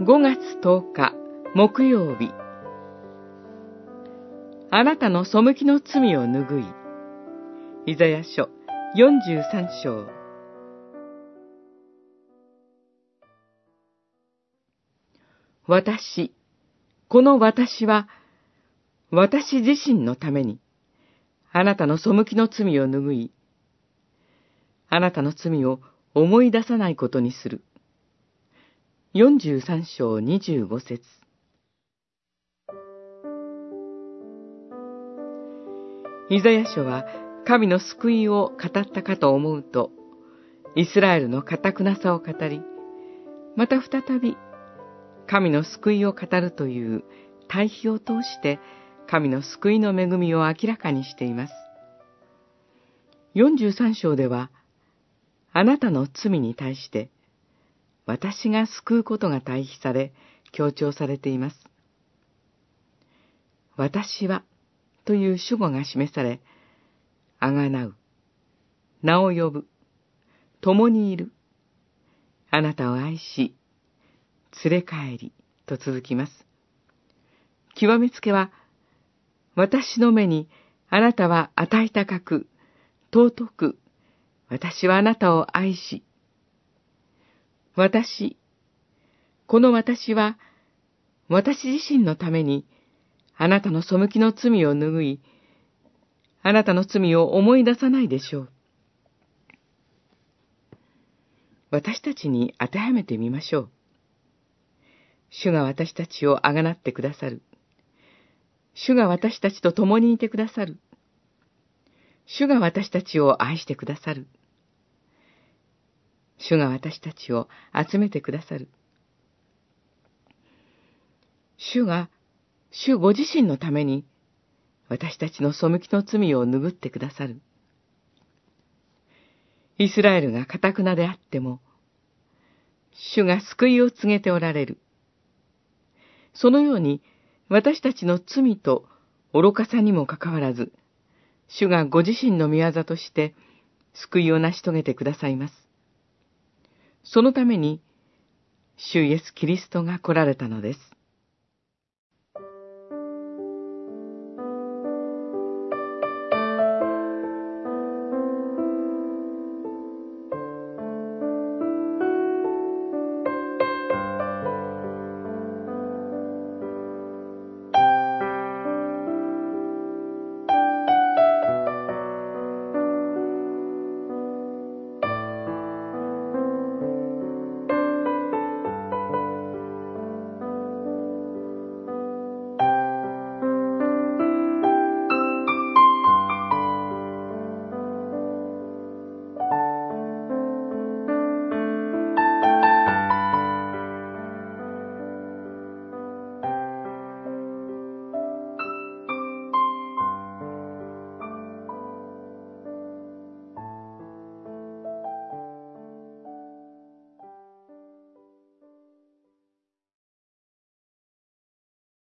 5月10日木曜日あなたの背きの罪を拭い。イザヤ書43章私、この私は、私自身のために、あなたの背きの罪を拭い、あなたの罪を思い出さないことにする。43章25節イザヤ書は神の救いを語ったかと思うと、イスラエルの堅くなさを語り、また再び神の救いを語るという対比を通して神の救いの恵みを明らかにしています。43章では、あなたの罪に対して、私が救うことが対比され、強調されています。私は、という主語が示され、あがなう、名を呼ぶ、共にいる、あなたを愛し、連れ帰り、と続きます。極めつけは、私の目にあなたは与え高く、尊く、私はあなたを愛し、私、この私は、私自身のために、あなたの背きの罪を拭い、あなたの罪を思い出さないでしょう。私たちに当てはめてみましょう。主が私たちをあがなってくださる。主が私たちと共にいてくださる。主が私たちを愛してくださる。主が私たちを集めてくださる。主が、主ご自身のために、私たちの背きの罪を拭ってくださる。イスラエルが堅くなであっても、主が救いを告げておられる。そのように、私たちの罪と愚かさにもかかわらず、主がご自身の御業として救いを成し遂げてくださいます。そのために、主イエス・キリストが来られたのです。